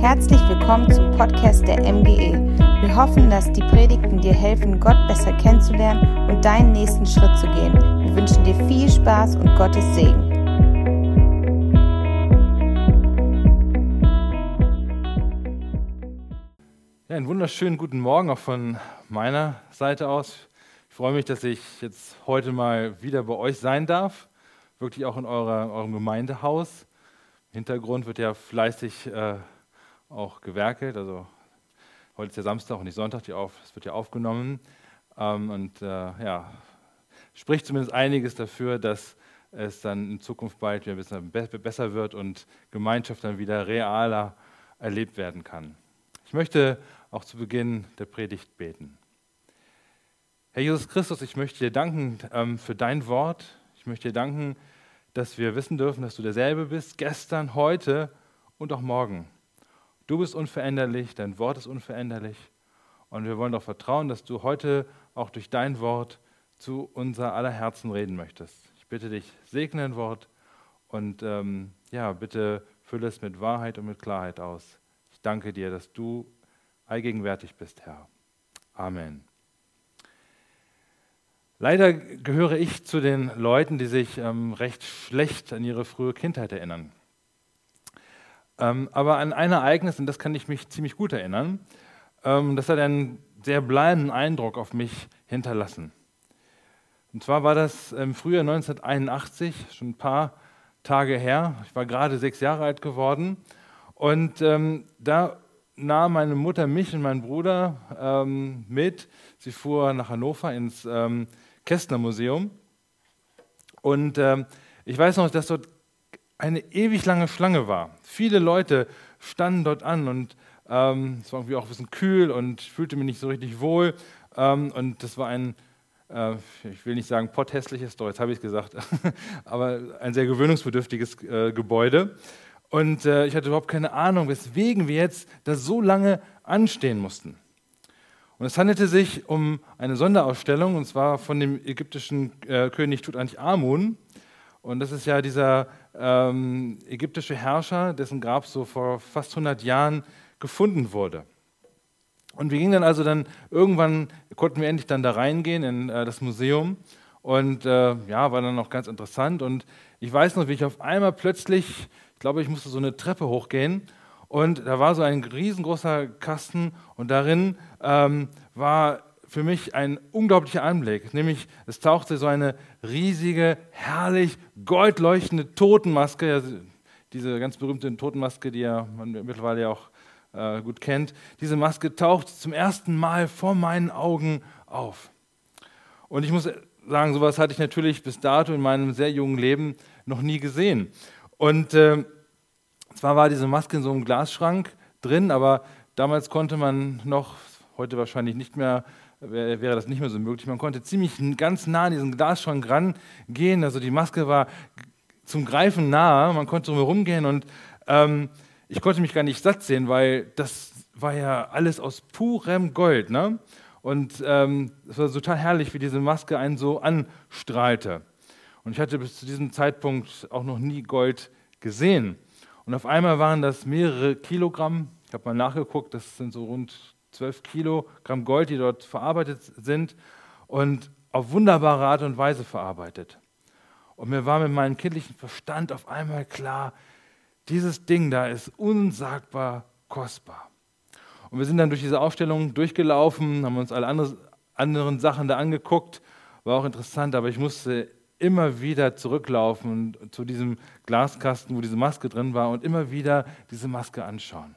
Herzlich willkommen zum Podcast der MGE. Wir hoffen, dass die Predigten dir helfen, Gott besser kennenzulernen und deinen nächsten Schritt zu gehen. Wir wünschen dir viel Spaß und Gottes Segen. Ja, einen wunderschönen guten Morgen auch von meiner Seite aus. Ich freue mich, dass ich jetzt heute mal wieder bei euch sein darf, wirklich auch in eurer, eurem Gemeindehaus. Im Hintergrund wird ja fleißig äh, auch gewerkelt. Also heute ist ja Samstag und nicht Sonntag, die auf, es wird ja aufgenommen. Ähm, und äh, ja, spricht zumindest einiges dafür, dass es dann in Zukunft bald wieder ein bisschen besser wird und Gemeinschaft dann wieder realer erlebt werden kann. Ich möchte auch zu Beginn der Predigt beten. Herr Jesus Christus, ich möchte dir danken ähm, für dein Wort. Ich möchte dir danken, dass wir wissen dürfen, dass du derselbe bist, gestern, heute und auch morgen. Du bist unveränderlich, dein Wort ist unveränderlich. Und wir wollen doch vertrauen, dass du heute auch durch dein Wort zu unser aller Herzen reden möchtest. Ich bitte dich, segne ein Wort und ähm, ja, bitte fülle es mit Wahrheit und mit Klarheit aus. Ich danke dir, dass du allgegenwärtig bist, Herr. Amen. Leider gehöre ich zu den Leuten, die sich ähm, recht schlecht an ihre frühe Kindheit erinnern. Ähm, aber an ein Ereignis, und das kann ich mich ziemlich gut erinnern, ähm, das hat einen sehr bleibenden Eindruck auf mich hinterlassen. Und zwar war das im Frühjahr 1981, schon ein paar Tage her. Ich war gerade sechs Jahre alt geworden. Und ähm, da nahm meine Mutter mich und meinen Bruder ähm, mit. Sie fuhr nach Hannover ins ähm, Kästner Museum. Und ähm, ich weiß noch, dass dort eine ewig lange Schlange war. Viele Leute standen dort an und ähm, es war irgendwie auch ein bisschen kühl und ich fühlte mich nicht so richtig wohl. Ähm, und das war ein, äh, ich will nicht sagen potthässliches, doch jetzt habe ich es gesagt, aber ein sehr gewöhnungsbedürftiges äh, Gebäude. Und äh, ich hatte überhaupt keine Ahnung, weswegen wir jetzt da so lange anstehen mussten. Und es handelte sich um eine Sonderausstellung, und zwar von dem ägyptischen äh, König Tutanchamun. Und das ist ja dieser ähm, ägyptische Herrscher, dessen Grab so vor fast 100 Jahren gefunden wurde. Und wir gingen dann also dann irgendwann, konnten wir endlich dann da reingehen in äh, das Museum. Und äh, ja, war dann noch ganz interessant. Und ich weiß noch, wie ich auf einmal plötzlich, ich glaube, ich musste so eine Treppe hochgehen und da war so ein riesengroßer Kasten und darin ähm, war für mich ein unglaublicher Anblick. Nämlich, es tauchte so eine riesige, herrlich goldleuchtende Totenmaske, diese ganz berühmte Totenmaske, die ja man mittlerweile auch äh, gut kennt. Diese Maske taucht zum ersten Mal vor meinen Augen auf. Und ich muss sagen, sowas hatte ich natürlich bis dato in meinem sehr jungen Leben noch nie gesehen. Und äh, zwar war diese Maske in so einem Glasschrank drin, aber damals konnte man noch, heute wahrscheinlich nicht mehr, wäre das nicht mehr so möglich, man konnte ziemlich ganz nah an diesen Glasschrank rangehen. Also die Maske war zum Greifen nahe, man konnte drumherum gehen und ähm, ich konnte mich gar nicht satt sehen, weil das war ja alles aus purem Gold. Ne? Und ähm, es war total herrlich, wie diese Maske einen so anstrahlte. Und ich hatte bis zu diesem Zeitpunkt auch noch nie Gold gesehen. Und auf einmal waren das mehrere Kilogramm. Ich habe mal nachgeguckt, das sind so rund 12 Kilogramm Gold, die dort verarbeitet sind und auf wunderbare Art und Weise verarbeitet. Und mir war mit meinem kindlichen Verstand auf einmal klar, dieses Ding da ist unsagbar kostbar. Und wir sind dann durch diese Aufstellung durchgelaufen, haben uns alle andere, anderen Sachen da angeguckt. War auch interessant, aber ich musste immer wieder zurücklaufen zu diesem Glaskasten, wo diese Maske drin war und immer wieder diese Maske anschauen.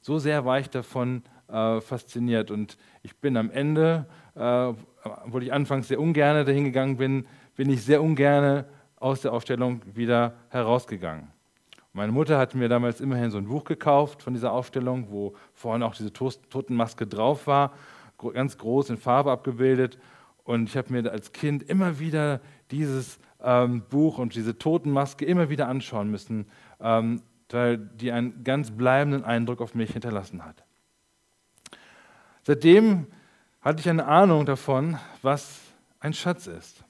So sehr war ich davon äh, fasziniert und ich bin am Ende, äh, obwohl ich anfangs sehr ungern dahin gegangen bin, bin ich sehr ungern aus der Aufstellung wieder herausgegangen. Meine Mutter hat mir damals immerhin so ein Buch gekauft von dieser Aufstellung, wo vorne auch diese Totenmaske drauf war, ganz groß in Farbe abgebildet. Und ich habe mir als Kind immer wieder dieses ähm, Buch und diese Totenmaske immer wieder anschauen müssen, ähm, weil die einen ganz bleibenden Eindruck auf mich hinterlassen hat. Seitdem hatte ich eine Ahnung davon, was ein Schatz ist.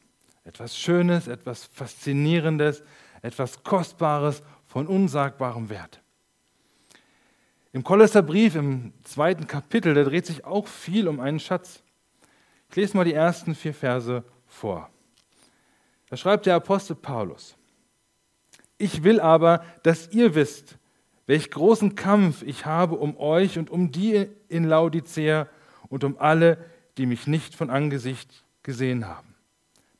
Etwas Schönes, etwas Faszinierendes, etwas Kostbares von unsagbarem Wert. Im Kolosserbrief, im zweiten Kapitel, da dreht sich auch viel um einen Schatz. Ich lese mal die ersten vier Verse vor. Da schreibt der Apostel Paulus, ich will aber, dass ihr wisst, welch großen Kampf ich habe um euch und um die in Laodicea und um alle, die mich nicht von Angesicht gesehen haben,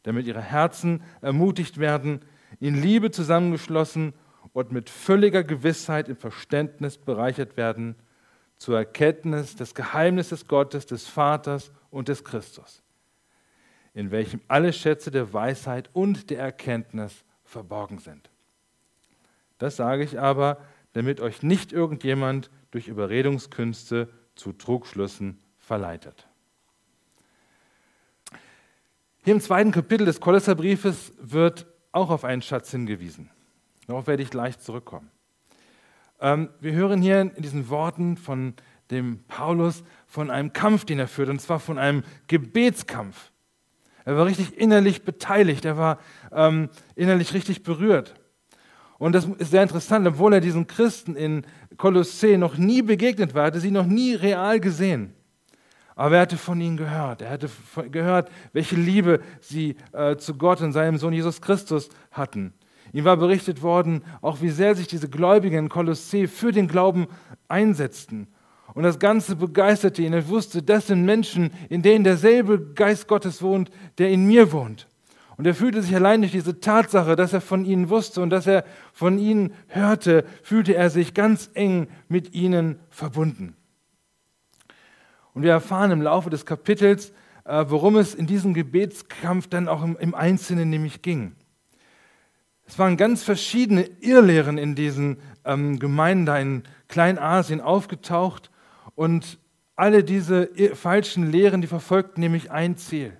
damit ihre Herzen ermutigt werden, in Liebe zusammengeschlossen und mit völliger Gewissheit im Verständnis bereichert werden zur Erkenntnis des Geheimnisses Gottes, des Vaters und des Christus, in welchem alle Schätze der Weisheit und der Erkenntnis verborgen sind. Das sage ich aber, damit euch nicht irgendjemand durch Überredungskünste zu Trugschlüssen verleitet. Hier im zweiten Kapitel des Kolosserbriefes wird auch auf einen Schatz hingewiesen. Darauf werde ich gleich zurückkommen. Ähm, wir hören hier in diesen Worten von dem Paulus von einem Kampf, den er führt, und zwar von einem Gebetskampf. Er war richtig innerlich beteiligt, er war ähm, innerlich richtig berührt. Und das ist sehr interessant, obwohl er diesen Christen in Kolossä noch nie begegnet war, hatte sie noch nie real gesehen. Aber er hatte von ihnen gehört. Er hatte gehört, welche Liebe sie äh, zu Gott und seinem Sohn Jesus Christus hatten. Ihm war berichtet worden, auch wie sehr sich diese Gläubigen in Kolossä für den Glauben einsetzten. Und das Ganze begeisterte ihn. Er wusste, das sind Menschen, in denen derselbe Geist Gottes wohnt, der in mir wohnt. Und er fühlte sich allein durch diese Tatsache, dass er von ihnen wusste und dass er von ihnen hörte, fühlte er sich ganz eng mit ihnen verbunden. Und wir erfahren im Laufe des Kapitels, äh, worum es in diesem Gebetskampf dann auch im, Einzelnen nämlich ging. Es waren ganz verschiedene Irrlehren in diesen ähm, Gemeinden da in Kleinasien aufgetaucht und alle diese falschen Lehren, die verfolgten nämlich ein Ziel.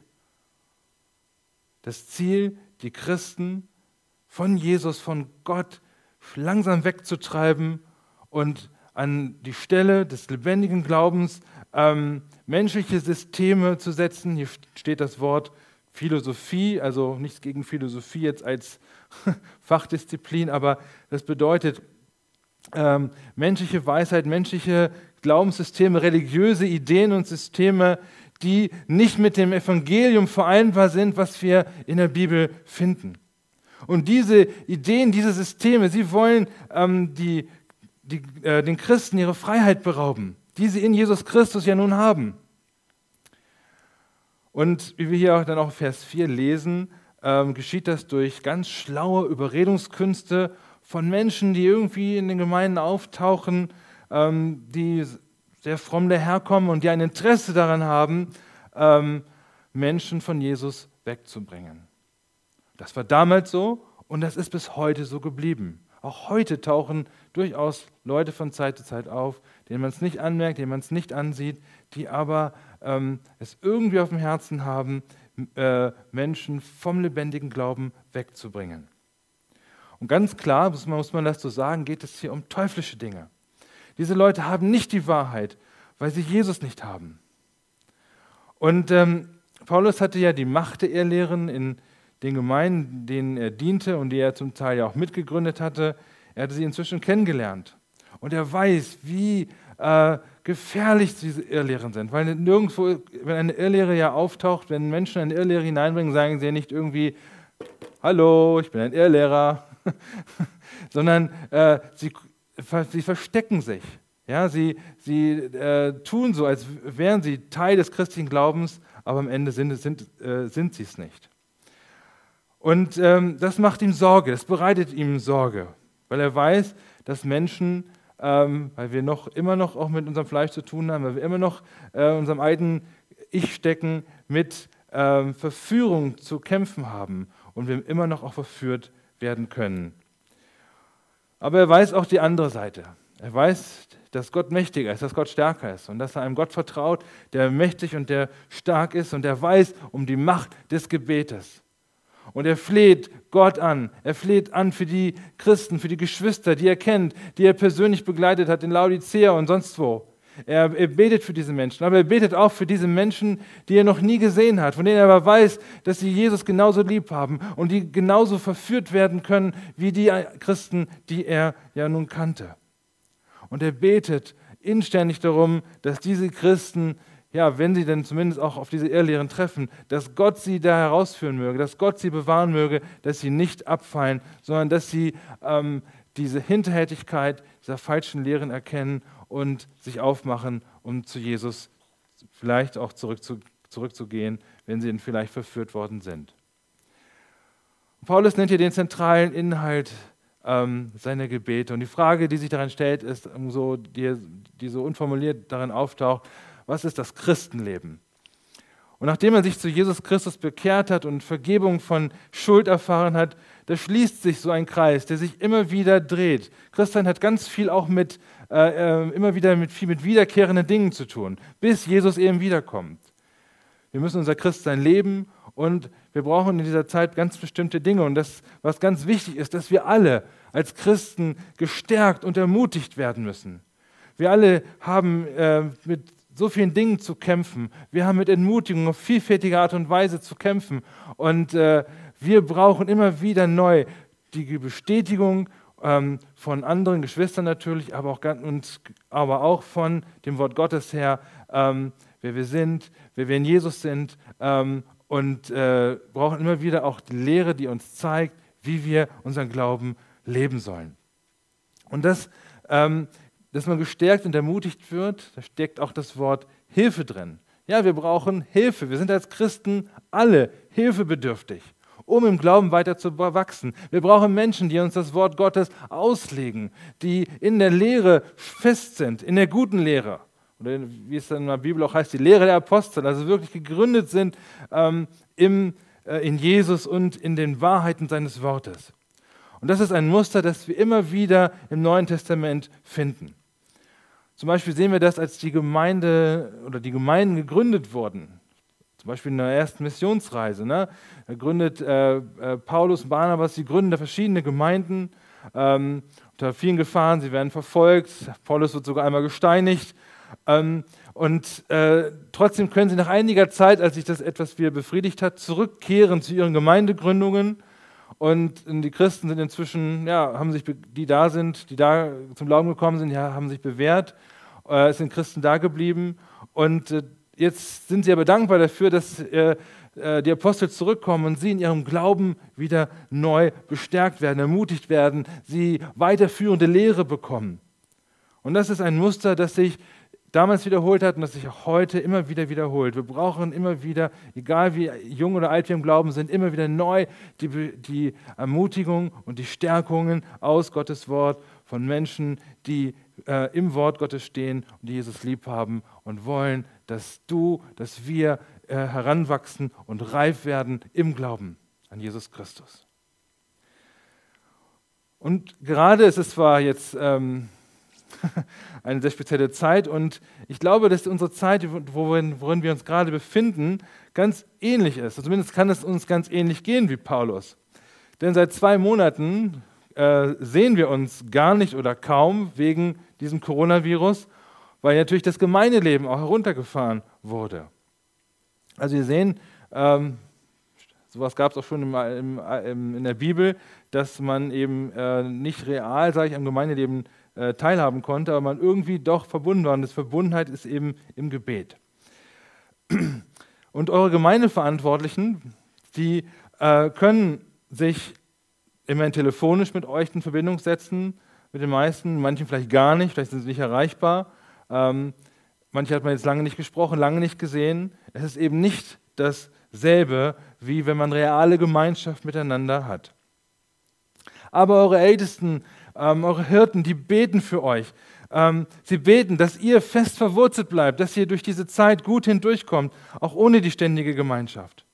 Das Ziel, die Christen von Jesus, von Gott langsam wegzutreiben und an die Stelle des lebendigen Glaubens ähm, menschliche Systeme zu setzen. Hier steht das Wort Philosophie, also nichts gegen Philosophie jetzt als Fachdisziplin, aber das bedeutet ähm, menschliche Weisheit, menschliche Glaubenssysteme, religiöse Ideen und Systeme, die nicht mit dem Evangelium vereinbar sind, was wir in der Bibel finden. Und diese Ideen, diese Systeme, sie wollen ähm, die, die, äh, den Christen ihre Freiheit berauben, die sie in Jesus Christus ja nun haben. Und wie wir hier dann auch Vers 4 lesen, ähm, geschieht das durch ganz schlaue Überredungskünste von Menschen, die irgendwie in den Gemeinden auftauchen, ähm, die sehr fromm daherkommen und die ein Interesse daran haben, ähm, Menschen von Jesus wegzubringen. Das war damals so und das ist bis heute so geblieben. Auch heute tauchen durchaus Leute von Zeit zu Zeit auf, denen man es nicht anmerkt, denen man es nicht ansieht, die aber ähm, es irgendwie auf dem Herzen haben, äh, Menschen vom lebendigen Glauben wegzubringen. Und ganz klar, muss man, muss man das so sagen, geht es hier um teuflische Dinge. Diese Leute haben nicht die Wahrheit, weil sie Jesus nicht haben. Und ähm, Paulus hatte ja die Macht der Irrlehren in den Gemeinden, denen er diente und die er zum Teil ja auch mitgegründet hatte. Er hatte sie inzwischen kennengelernt. Und er weiß, wie äh, gefährlich diese Irrlehren sind. Weil nirgendwo, wenn eine Irrlehre ja auftaucht, wenn Menschen eine Irrlehre hineinbringen, sagen sie ja nicht irgendwie, hallo, ich bin ein Irrlehrer, sondern äh, sie, sie verstecken sich. Ja, sie sie äh, tun so, als wären sie Teil des christlichen Glaubens, aber am Ende sind, sind, äh, sind sie es nicht. Und ähm, das macht ihm Sorge, das bereitet ihm Sorge, weil er weiß, dass Menschen ähm, weil wir noch immer noch auch mit unserem Fleisch zu tun haben, weil wir immer noch äh, unserem eigenen Ich stecken, mit ähm, Verführung zu kämpfen haben und wir immer noch auch verführt werden können. Aber er weiß auch die andere Seite. Er weiß, dass Gott mächtiger ist, dass Gott stärker ist und dass er einem Gott vertraut, der mächtig und der stark ist und der weiß um die Macht des Gebetes. Und er fleht Gott an. Er fleht an für die Christen, für die Geschwister, die er kennt, die er persönlich begleitet hat in Laodicea und sonst wo. Er, er, betet für diese Menschen, aber er betet auch für diese Menschen, die er noch nie gesehen hat, von denen er aber weiß, dass sie Jesus genauso lieb haben und die genauso verführt werden können wie die Christen, die er ja nun kannte. und er betet inständig darum, dass diese Christen, ja, wenn sie denn zumindest auch auf diese Irrlehren treffen, dass Gott sie da herausführen möge, dass Gott sie bewahren möge, dass sie nicht abfallen, sondern dass sie ähm, diese Hinterhältigkeit dieser falschen Lehren erkennen und sich aufmachen, um zu Jesus vielleicht auch zurückzu, zurückzugehen, wenn sie vielleicht verführt worden sind. Paulus nennt hier den zentralen Inhalt ähm, seiner Gebete. Und die Frage, die sich daran stellt, ist so, die, die so unformuliert darin auftaucht, was ist das Christenleben? Und nachdem er sich zu Jesus Christus bekehrt hat und Vergebung von Schuld erfahren hat, da schließt sich so ein Kreis, der sich immer wieder dreht. Christian hat ganz viel auch mit, äh, äh, immer wieder mit viel mit wiederkehrenden Dingen zu tun, bis Jesus eben wiederkommt. Wir müssen unser Christsein leben und wir brauchen in dieser Zeit ganz bestimmte Dinge. Und das, was ganz wichtig ist, dass wir alle als Christen gestärkt und ermutigt werden müssen. Wir alle haben äh, mit so vielen Dingen zu kämpfen. Wir haben mit Entmutigung auf vielfältige Art und Weise zu kämpfen. Und äh, wir brauchen immer wieder neu die Bestätigung ähm, von anderen Geschwistern natürlich, aber auch, und, aber auch von dem Wort Gottes her, ähm, wer wir sind, wer wir in Jesus sind ähm, und äh, brauchen immer wieder auch die Lehre, die uns zeigt, wie wir unseren Glauben leben sollen. Und das, ähm, dass man gestärkt und ermutigt wird, da steckt auch das Wort Hilfe drin. Ja, wir brauchen Hilfe. Wir sind als Christen alle hilfebedürftig, um im Glauben weiter zu wachsen. Wir brauchen Menschen, die uns das Wort Gottes auslegen, die in der Lehre fest sind, in der guten Lehre oder wie es in der Bibel auch heißt, die Lehre der Apostel, also wirklich gegründet sind ähm, im, äh, in Jesus und in den Wahrheiten seines Wortes. Und das ist ein Muster, das wir immer wieder im Neuen Testament finden. Zum Beispiel sehen wir das, als die Gemeinde oder die Gemeinden gegründet wurden. Zum Beispiel in der ersten Missionsreise. Ne? Da gründet äh, äh, Paulus und Barnabas, sie gründen da verschiedene Gemeinden ähm, unter vielen Gefahren. Sie werden verfolgt. Paulus wird sogar einmal gesteinigt. Ähm, und äh, trotzdem können sie nach einiger Zeit, als sich das etwas wieder befriedigt hat, zurückkehren zu ihren Gemeindegründungen. Und die Christen sind inzwischen, ja, haben sich, die da sind, die da zum Glauben gekommen sind, ja, haben sich bewährt, äh, sind Christen da geblieben. Und äh, jetzt sind sie aber dankbar dafür, dass äh, äh, die Apostel zurückkommen und sie in ihrem Glauben wieder neu bestärkt werden, ermutigt werden, sie weiterführende Lehre bekommen. Und das ist ein Muster, das sich damals wiederholt hat und das sich auch heute immer wieder wiederholt. Wir brauchen immer wieder, egal wie jung oder alt wir im Glauben sind, immer wieder neu die, die Ermutigung und die Stärkungen aus Gottes Wort von Menschen, die äh, im Wort Gottes stehen und die Jesus lieb haben und wollen, dass du, dass wir äh, heranwachsen und reif werden im Glauben an Jesus Christus. Und gerade ist es zwar jetzt ähm, eine sehr spezielle Zeit. Und ich glaube, dass unsere Zeit, worin, worin wir uns gerade befinden, ganz ähnlich ist. Also zumindest kann es uns ganz ähnlich gehen wie Paulus. Denn seit zwei Monaten äh, sehen wir uns gar nicht oder kaum wegen diesem Coronavirus, weil natürlich das Gemeindeleben auch heruntergefahren wurde. Also wir sehen, ähm, sowas gab es auch schon im, im, in der Bibel, dass man eben äh, nicht real, sage ich, am Gemeindeleben äh, teilhaben konnte, aber man irgendwie doch verbunden war. Und das Verbundenheit ist eben im Gebet. Und eure Gemeindeverantwortlichen, die äh, können sich immerhin telefonisch mit euch in Verbindung setzen, mit den meisten, manchen vielleicht gar nicht, vielleicht sind sie nicht erreichbar. Ähm, manche hat man jetzt lange nicht gesprochen, lange nicht gesehen. Es ist eben nicht dasselbe, wie wenn man reale Gemeinschaft miteinander hat. Aber eure Ältesten ähm, eure Hirten, die beten für euch. Ähm, sie beten, dass ihr fest verwurzelt bleibt, dass ihr durch diese Zeit gut hindurchkommt, auch ohne die ständige Gemeinschaft.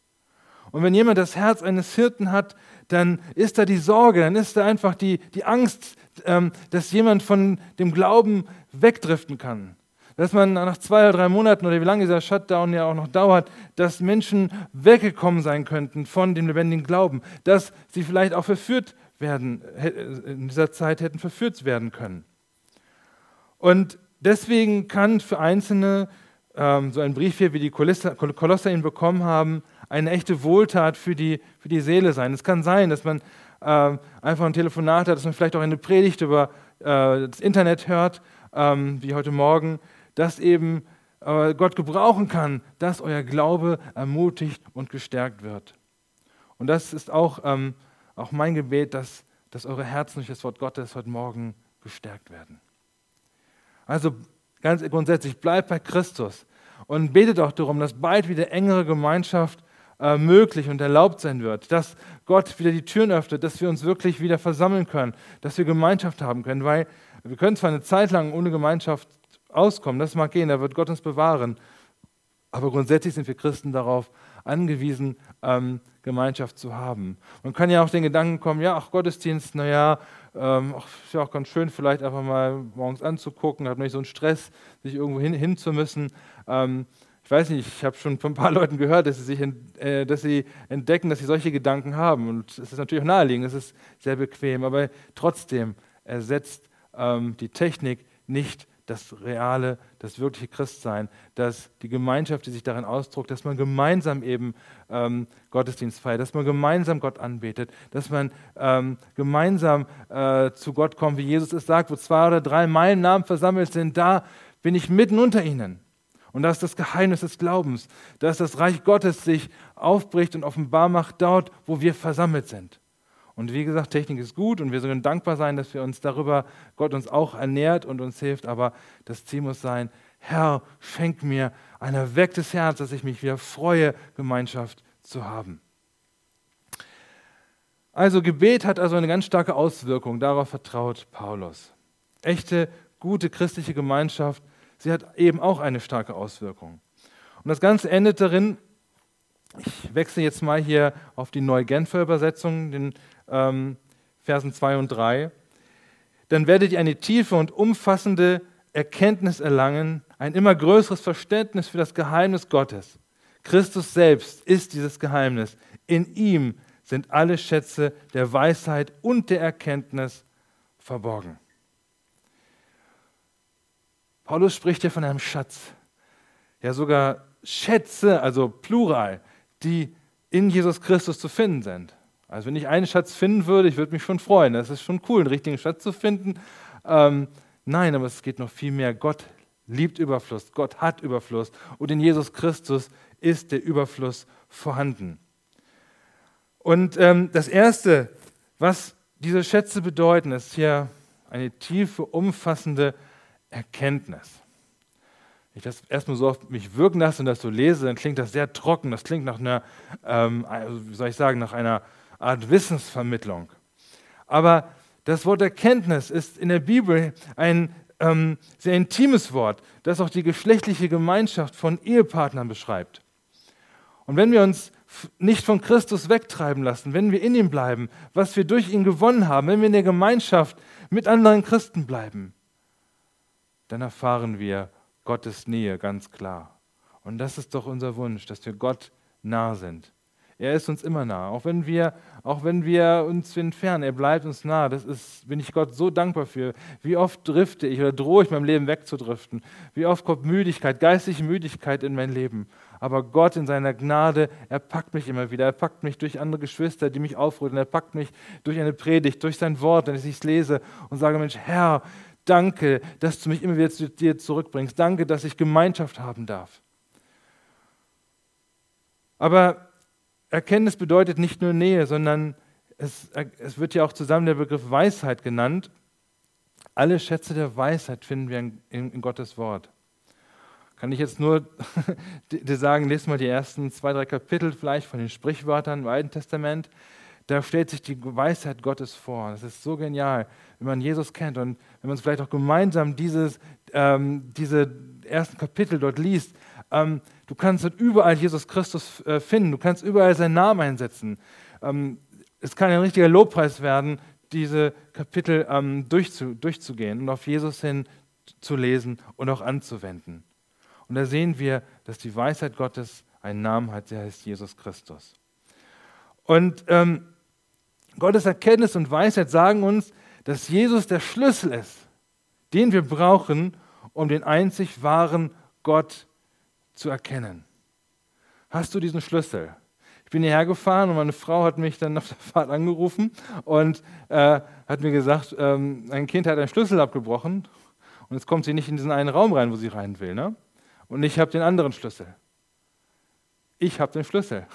Und wenn jemand das Herz eines Hirten hat, dann ist da die Sorge, dann ist da einfach die, die Angst, ähm, dass jemand von dem Glauben wegdriften kann. Dass man nach zwei oder drei Monaten oder wie lange dieser Shutdown ja auch noch dauert, dass Menschen weggekommen sein könnten von dem lebendigen Glauben, dass sie vielleicht auch verführt werden, in dieser Zeit hätten verführt werden können. Und deswegen kann für Einzelne ähm, so ein Brief hier, wie die Kolosser ihn bekommen haben, eine echte Wohltat für die, für die Seele sein. Es kann sein, dass man ähm, einfach ein Telefonat hat, dass man vielleicht auch eine Predigt über äh, das Internet hört, äh, ähm, wie heute Morgen, dass eben äh, Gott gebrauchen kann, dass euer Glaube ermutigt und gestärkt wird. Und das ist auch, ähm, auch mein Gebet, dass, dass eure Herzen durch das Wort Gottes heute Morgen gestärkt werden. Also ganz grundsätzlich, bleibt bei Christus und betet auch darum, dass bald wieder engere Gemeinschaft äh, möglich und erlaubt sein wird, dass Gott wieder die Türen öffnet, dass wir uns wirklich wieder versammeln können, dass wir Gemeinschaft haben können, weil wir können zwar eine Zeit lang ohne Gemeinschaft auskommen, das mag gehen, da wird Gott uns bewahren, aber grundsätzlich sind wir Christen darauf angewiesen, ähm, Gemeinschaft zu haben. Man kann ja auch den Gedanken kommen, ja, ach Gottesdienst, naja, ähm, ist ja auch ganz schön, vielleicht einfach mal morgens anzugucken, hat nicht so einen Stress, sich irgendwo hin, hin zu müssen. Ähm, ich weiß nicht, ich habe schon von ein paar Leuten gehört, dass sie, sich äh, dass sie entdecken, dass sie solche Gedanken haben. Und es ist natürlich auch naheliegend, es ist sehr bequem, aber trotzdem ersetzt ähm, die Technik nicht das reale, das wirkliche Christsein, dass die Gemeinschaft, die sich darin ausdruckt, dass man gemeinsam eben ähm, Gottesdienst feiert, dass man gemeinsam Gott anbetet, dass man ähm, gemeinsam äh, zu Gott kommt, wie Jesus es sagt, wo zwei oder drei meinen Namen versammelt sind, da bin ich mitten unter ihnen. Und das ist das Geheimnis des Glaubens, dass das Reich Gottes sich aufbricht und offenbar macht dort, wo wir versammelt sind. Und wie gesagt, Technik ist gut und wir sollen dankbar sein, dass wir uns darüber, Gott uns auch ernährt und uns hilft. Aber das Ziel muss sein, Herr, schenk mir ein erwecktes Herz, dass ich mich wieder freue, Gemeinschaft zu haben. Also Gebet hat also eine ganz starke Auswirkung, darauf vertraut Paulus. Echte, gute christliche Gemeinschaft sie hat eben auch eine starke Auswirkung. Und das Ganze endet darin, ich wechsle jetzt mal hier auf die Neu-Genfer Übersetzung, den ähm, Versen 2 und 3. Dann werdet ihr eine tiefe und umfassende Erkenntnis erlangen, ein immer größeres Verständnis für das Geheimnis Gottes. Christus selbst ist dieses Geheimnis. In ihm sind alle Schätze der Weisheit und der Erkenntnis verborgen. Paulus spricht hier von einem Schatz. Ja, sogar Schätze, also Plural, die in Jesus Christus zu finden sind. Also wenn ich einen Schatz finden würde, ich würde mich schon freuen. Das ist schon cool, einen richtigen Schatz zu finden. Ähm, nein, aber es geht noch viel mehr. Gott liebt Überfluss, Gott hat Überfluss und in Jesus Christus ist der Überfluss vorhanden. Und ähm, das Erste, was diese Schätze bedeuten, ist hier eine tiefe, umfassende Erkenntnis. Wenn ich das erstmal so auf mich wirken lasse und das so lese, dann klingt das sehr trocken. Das klingt nach einer, ähm, wie soll ich sagen, nach einer Art Wissensvermittlung. Aber das Wort Erkenntnis ist in der Bibel ein ähm, sehr intimes Wort, das auch die geschlechtliche Gemeinschaft von Ehepartnern beschreibt. Und wenn wir uns nicht von Christus wegtreiben lassen, wenn wir in ihm bleiben, was wir durch ihn gewonnen haben, wenn wir in der Gemeinschaft mit anderen Christen bleiben, dann erfahren wir Gottes Nähe ganz klar. Und das ist doch unser Wunsch, dass wir Gott nah sind. Er ist uns immer nah, auch wenn wir, auch wenn wir uns entfernen, er bleibt uns nah. Das ist, bin ich Gott so dankbar für. Wie oft drifte ich oder drohe ich meinem Leben wegzudriften? Wie oft kommt Müdigkeit, geistige Müdigkeit in mein Leben? Aber Gott in seiner Gnade, er packt mich immer wieder. Er packt mich durch andere Geschwister, die mich aufrütteln. Er packt mich durch eine Predigt, durch sein Wort, wenn ich es lese und sage, Mensch, Herr, Danke, dass du mich immer wieder zu dir zurückbringst. Danke, dass ich Gemeinschaft haben darf. Aber Erkenntnis bedeutet nicht nur Nähe, sondern es, es wird ja auch zusammen der Begriff Weisheit genannt. Alle Schätze der Weisheit finden wir in, in, Gottes Wort. Kann ich jetzt nur dir sagen, lest mal die ersten zwei, drei Kapitel vielleicht von den Sprichwörtern im Alten Testament da stellt sich die Weisheit Gottes vor. Das ist so genial, wenn man Jesus kennt und wenn man es vielleicht auch gemeinsam dieses, ähm, diese ersten Kapitel dort liest. Ähm, du kannst dort überall Jesus Christus äh, finden, du kannst überall seinen Namen einsetzen. Ähm, es kann ein richtiger Lobpreis werden, diese Kapitel ähm, durchzu, durchzugehen und auf Jesus hin zu lesen und auch anzuwenden. Und da sehen wir, dass die Weisheit Gottes einen Namen hat, der heißt Jesus Christus. Und ähm, Gottes Erkenntnis und Weisheit sagen uns, dass Jesus der Schlüssel ist, den wir brauchen, um den einzig wahren Gott zu erkennen. Hast du diesen Schlüssel? Ich bin hierher gefahren und meine Frau hat mich dann auf der Fahrt angerufen und äh, hat mir gesagt, ähm, ein Kind hat einen Schlüssel abgebrochen Und jetzt kommt sie nicht in diesen einen Raum rein, wo sie rein will. Ne? Und ich habe den anderen Schlüssel. Ich habe den Schlüssel.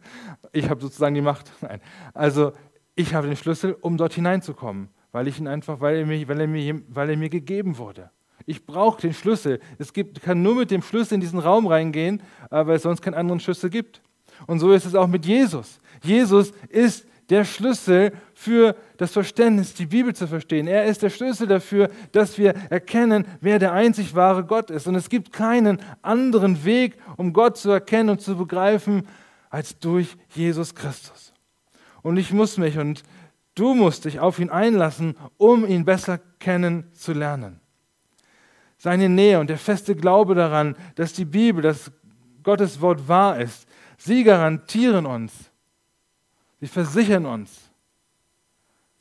ich habe sozusagen die Macht. Nein. Also ich habe den Schlüssel, um dort hineinzukommen, weil ich ihn einfach, weil er mir, weil er mir, weil er mir gegeben wurde. Ich brauche den Schlüssel. Es gibt, kann nur mit dem Schlüssel in diesen Raum reingehen, äh, weil es sonst keinen anderen Schlüssel gibt. Und so ist es auch mit Jesus. Jesus ist der Schlüssel für das Verständnis, die Bibel zu verstehen. Er ist der Schlüssel dafür, dass wir erkennen, wer der einzig wahre Gott ist. Und es gibt keinen anderen Weg, um Gott zu erkennen und zu begreifen, als durch Jesus Christus. Und ich muss mich und du musst dich auf ihn einlassen, um ihn besser kennenzulernen. Seine Nähe und der feste Glaube daran, dass die Bibel, dass Gottes Wort wahr ist, sie garantieren uns, sie versichern uns,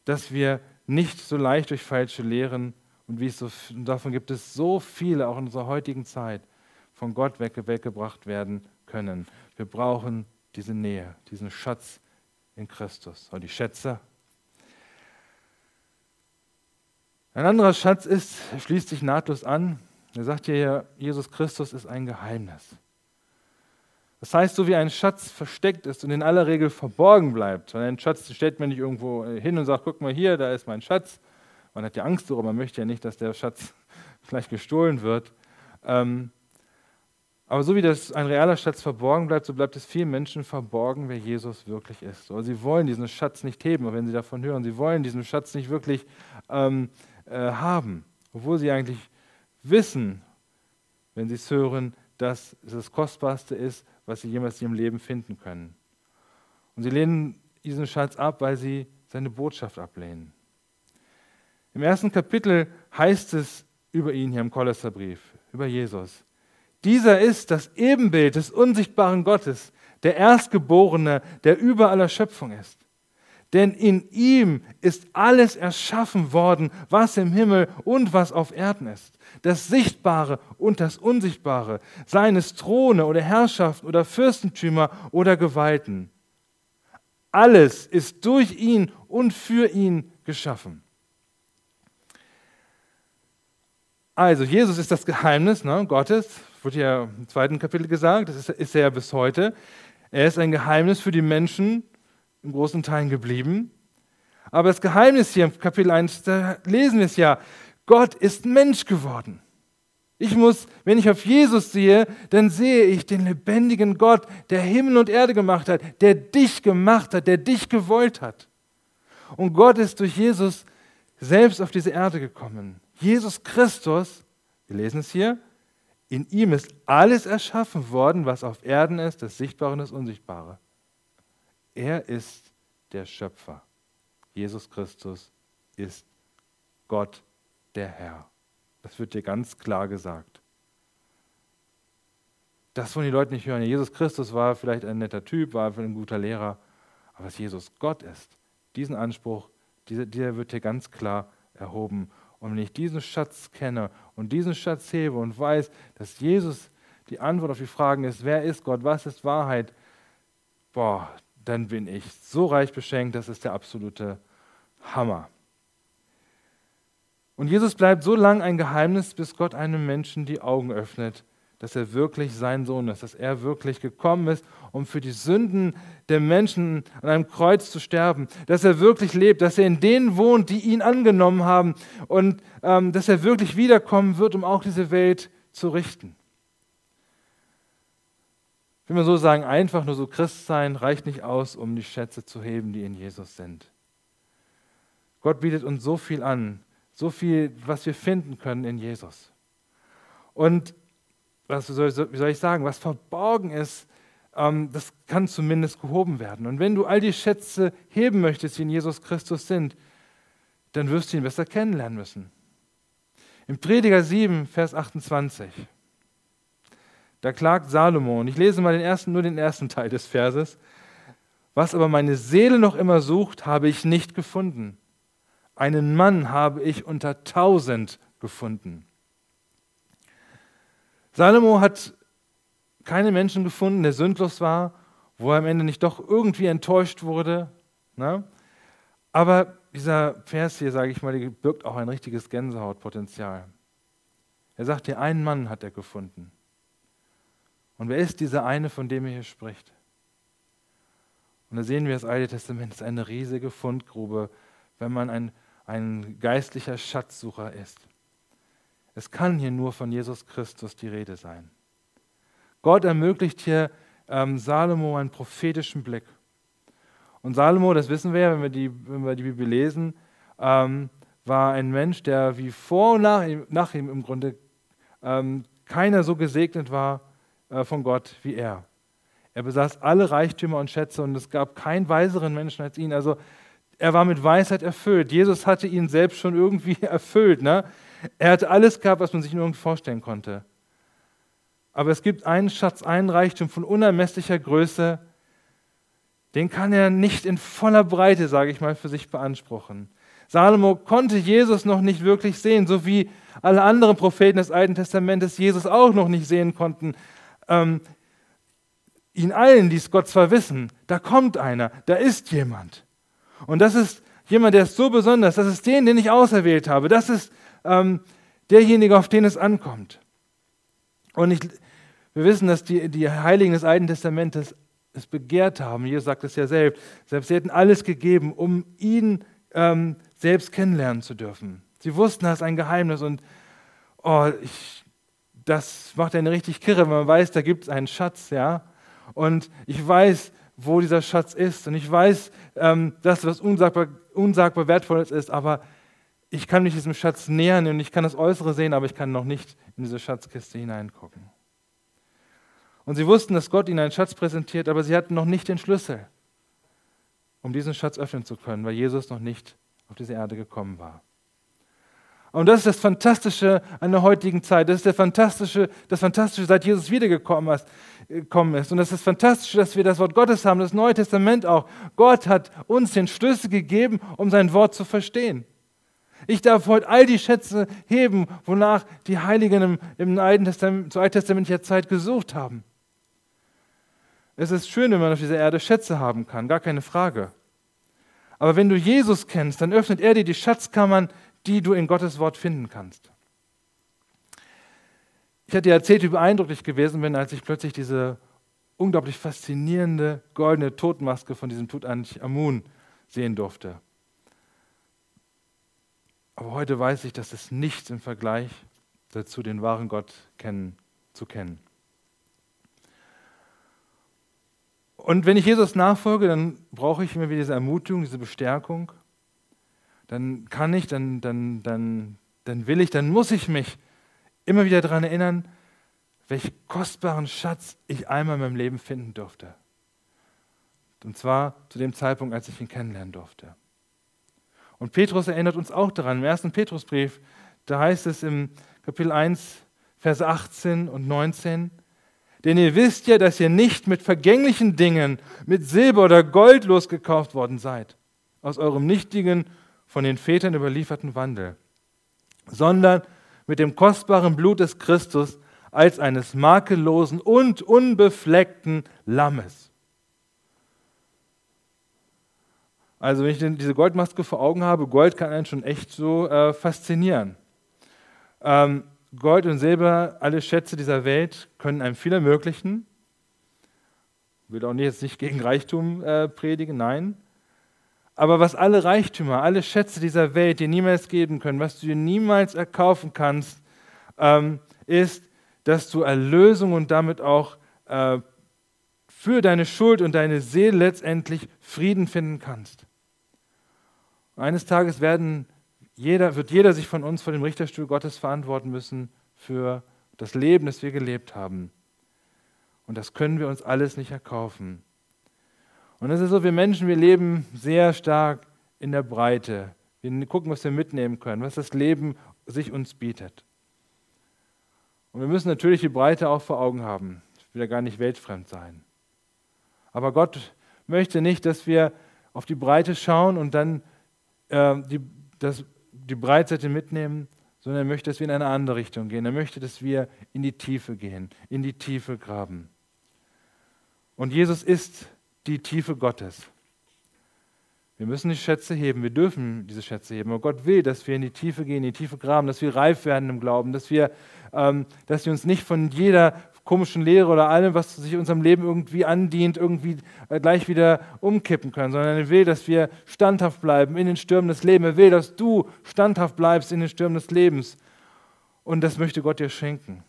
dass wir nicht so leicht durch falsche Lehren und wie es so, davon gibt es so viele, auch in unserer heutigen Zeit, von Gott wegge weggebracht werden können. Wir brauchen diese Nähe, diesen Schatz in Christus. Und die Schätze. Ein anderer Schatz ist, schließt sich nahtlos an, er sagt hier, Jesus Christus ist ein Geheimnis. Das heißt, so wie ein Schatz versteckt ist und in aller Regel verborgen bleibt, weil ein Schatz stellt man nicht irgendwo hin und sagt, guck mal hier, da ist mein Schatz. Man hat ja Angst darüber, man möchte ja nicht, dass der Schatz vielleicht gestohlen wird. Ähm, aber so wie das ein realer Schatz verborgen bleibt, so bleibt es vielen Menschen verborgen, wer Jesus wirklich ist. Oder sie wollen diesen Schatz nicht heben, wenn sie davon hören. Sie wollen diesen Schatz nicht wirklich ähm, äh, haben, obwohl sie eigentlich wissen, wenn sie es hören, dass es das Kostbarste ist, was sie jemals in ihrem Leben finden können. Und sie lehnen diesen Schatz ab, weil sie seine Botschaft ablehnen. Im ersten Kapitel heißt es über ihn hier im Kolosserbrief, über Jesus. Dieser ist das Ebenbild des unsichtbaren Gottes, der Erstgeborene, der über aller Schöpfung ist. Denn in ihm ist alles erschaffen worden, was im Himmel und was auf Erden ist. Das Sichtbare und das Unsichtbare, seines Throne oder Herrschaften oder Fürstentümer oder Gewalten. Alles ist durch ihn und für ihn geschaffen. Also, Jesus ist das Geheimnis ne, Gottes, wird ja im zweiten Kapitel gesagt, das ist, ist er ja bis heute. Er ist ein Geheimnis für die Menschen, in großen Teilen geblieben. Aber das Geheimnis hier im Kapitel 1, da lesen wir es ja, Gott ist Mensch geworden. Ich muss, wenn ich auf Jesus sehe, dann sehe ich den lebendigen Gott, der Himmel und Erde gemacht hat, der dich gemacht hat, der dich gewollt hat. Und Gott ist durch Jesus selbst auf diese Erde gekommen. Jesus Christus, wir lesen es hier, in ihm ist alles erschaffen worden, was auf Erden ist, das Sichtbare und das Unsichtbare. Er ist der Schöpfer. Jesus Christus ist Gott der Herr. Das wird dir ganz klar gesagt. Das wollen die Leute nicht hören. Jesus Christus war vielleicht ein netter Typ, war ein guter Lehrer, aber dass Jesus Gott ist, diesen Anspruch, dieser, dieser wird dir ganz klar erhoben. Und wenn ich diesen Schatz kenne und diesen Schatz hebe und weiß, dass Jesus die Antwort auf die Fragen ist, wer ist Gott, was ist Wahrheit, boah, dann bin ich so reich beschenkt, das ist der absolute Hammer. Und Jesus bleibt so lange ein Geheimnis, bis Gott einem Menschen die Augen öffnet, dass er wirklich sein Sohn ist, dass er wirklich gekommen ist, um für die Sünden der Menschen an einem Kreuz zu sterben, dass er wirklich lebt, dass er in denen wohnt, die ihn angenommen haben und ähm, dass er wirklich wiederkommen wird, um auch diese Welt zu richten will man so sagen, einfach nur so Christ sein reicht nicht aus, um die Schätze zu heben, die in Jesus sind. Gott bietet uns so viel an, so viel, was wir finden können in Jesus. Und was wie soll ich sagen, was verborgen ist, ähm, das kann zumindest gehoben werden. Und wenn du all die Schätze heben möchtest, die in Jesus Christus sind, dann wirst du ihn besser kennenlernen müssen. Im Prediger 7, Vers 28. Da klagt Salomo, und ich lese mal den ersten, nur den ersten Teil des Verses. Was aber meine Seele noch immer sucht, habe ich nicht gefunden. Einen Mann habe ich unter tausend gefunden. Salomo hat keinen Menschen gefunden, der sündlos war, wo er am Ende nicht doch irgendwie enttäuscht wurde. Ne? Aber dieser Vers hier, sage ich mal, birgt auch ein richtiges Gänsehautpotenzial. Er sagt hier, einen Mann hat er gefunden. Und wer ist dieser eine, von dem er hier spricht? Und da sehen wir, das Alte Testament ist eine riesige Fundgrube, wenn man ein, ein geistlicher Schatzsucher ist. Es kann hier nur von Jesus Christus die Rede sein. Gott ermöglicht hier ähm, Salomo einen prophetischen Blick. Und Salomo, das wissen wir ja, wenn wir die, wenn wir die Bibel lesen, ähm, war ein Mensch, der wie vor und nach ihm, nach ihm im Grunde ähm, keiner so gesegnet war äh, von Gott wie er. Er besaß alle Reichtümer und Schätze und es gab keinen weiseren Menschen als ihn. Also er war mit Weisheit erfüllt. Jesus hatte ihn selbst schon irgendwie erfüllt. Ne? Er hatte alles gehabt, was man sich nur vorstellen konnte. Aber es gibt einen Schatz, einen Reichtum von unermesslicher Größe, den kann er nicht in voller Breite, sage ich mal, für sich beanspruchen. Salomo konnte Jesus noch nicht wirklich sehen, so wie alle anderen Propheten des Alten Testamentes Jesus auch noch nicht sehen konnten. Ähm, ihn allen ließ Gott zwar wissen, da kommt einer, da ist jemand. Und das ist jemand, der ist so besonders, das ist den, den ich auserwählt habe. Das ist ähm, derjenige, auf den es ankommt. Und ich, wir wissen, dass die, die Heiligen des Alten Testamentes es begehrt haben. Jesus sagt es ja selbst. Selbst sie hätten alles gegeben, um ihn ähm, selbst kennenlernen zu dürfen. Sie wussten, das ist ein Geheimnis und oh, ich, das macht eine richtig kirre, wenn man weiß, da gibt es einen Schatz, ja. Und ich weiß, wo dieser Schatz ist und ich weiß, ähm, dass das unsagbar, unsagbar Wertvolles ist, aber ich kann mich diesem Schatz nähern und ich kann das Äußere sehen, aber ich kann noch nicht in diese Schatzkiste hineingucken. Und sie wussten, dass Gott ihnen einen Schatz präsentiert, aber sie hatten noch nicht den Schlüssel, um diesen Schatz öffnen zu können, weil Jesus noch nicht auf diese Erde gekommen war. Und das ist das Fantastische an der heutigen Zeit. Das ist der Fantastische, das Fantastische, seit Jesus wiedergekommen ist. Und das ist das Fantastische, dass wir das Wort Gottes haben, das Neue Testament auch. Gott hat uns den Schlüssel gegeben, um sein Wort zu verstehen. Ich darf heute all die Schätze heben, wonach die Heiligen im, im Alten Testament, zur alttestamentlicher Zeit gesucht haben. Es ist schön, wenn man auf dieser Erde Schätze haben kann, gar keine Frage. Aber wenn du Jesus kennst, dann öffnet er dir die Schatzkammern, die du in Gottes Wort finden kannst. Ich hatte erzählt, wie beeindruckt ich gewesen bin, als ich plötzlich diese unglaublich faszinierende goldene Totmaske von diesem Tutanchamun sehen durfte. Aber heute weiß ich, dass es nichts im Vergleich dazu, den wahren Gott kennen, zu kennen. Und wenn ich Jesus nachfolge, dann brauche ich immer wieder diese Ermutigung, diese Bestärkung. Dann kann ich, dann, dann, dann, dann will ich, dann muss ich mich immer wieder daran erinnern, welch kostbaren Schatz ich einmal in meinem Leben finden durfte. Und zwar zu dem Zeitpunkt, als ich ihn kennenlernen durfte. Und Petrus erinnert uns auch daran, im ersten Petrusbrief, da heißt es im Kapitel 1, Vers 18 und 19, denn ihr wisst ja, dass ihr nicht mit vergänglichen Dingen, mit Silber oder Gold losgekauft worden seid, aus eurem nichtigen, von den Vätern überlieferten Wandel, sondern mit dem kostbaren Blut des Christus als eines makellosen und unbefleckten Lammes. Also wenn ich diese Goldmaske vor Augen habe, Gold kann einen schon echt so äh, faszinieren. Ähm, Gold und Silber, alle Schätze dieser Welt können einem viel ermöglichen. Ich will auch jetzt nicht gegen Reichtum äh, predigen, nein. Aber was alle Reichtümer, alle Schätze dieser Welt dir niemals geben können, was du dir niemals erkaufen kannst, ähm, ist, dass du Erlösung und damit auch äh, für deine Schuld und deine Seele letztendlich Frieden finden kannst. Eines Tages werden jeder, wird jeder sich von uns vor dem Richterstuhl Gottes verantworten müssen für das Leben, das wir gelebt haben. Und das können wir uns alles nicht erkaufen. Und es ist so, wir Menschen, wir leben sehr stark in der Breite. Wir gucken, was wir mitnehmen können, was das Leben sich uns bietet. Und wir müssen natürlich die Breite auch vor Augen haben. Ich will ja gar nicht weltfremd sein. Aber Gott möchte nicht, dass wir auf die Breite schauen und dann äh, die, das die Breitseite mitnehmen, sondern er möchte, dass wir in eine andere Richtung gehen. Er möchte, dass wir in die Tiefe gehen, in die Tiefe graben. Und Jesus ist die Tiefe Gottes. Wir müssen die Schätze heben, wir dürfen diese Schätze heben. Aber Gott will, dass wir in die Tiefe gehen, in die Tiefe graben, dass wir reif werden im Glauben, dass wir, ähm, dass wir uns nicht von jeder komischen Lehre oder allem, was sich unserem Leben irgendwie andient, irgendwie äh, gleich wieder umkippen können, sondern er will, dass wir standhaft bleiben in den Stürmen des Lebens. Er will, dass du standhaft bleibst in den Stürmen des Lebens. Und das möchte Gott dir schenken.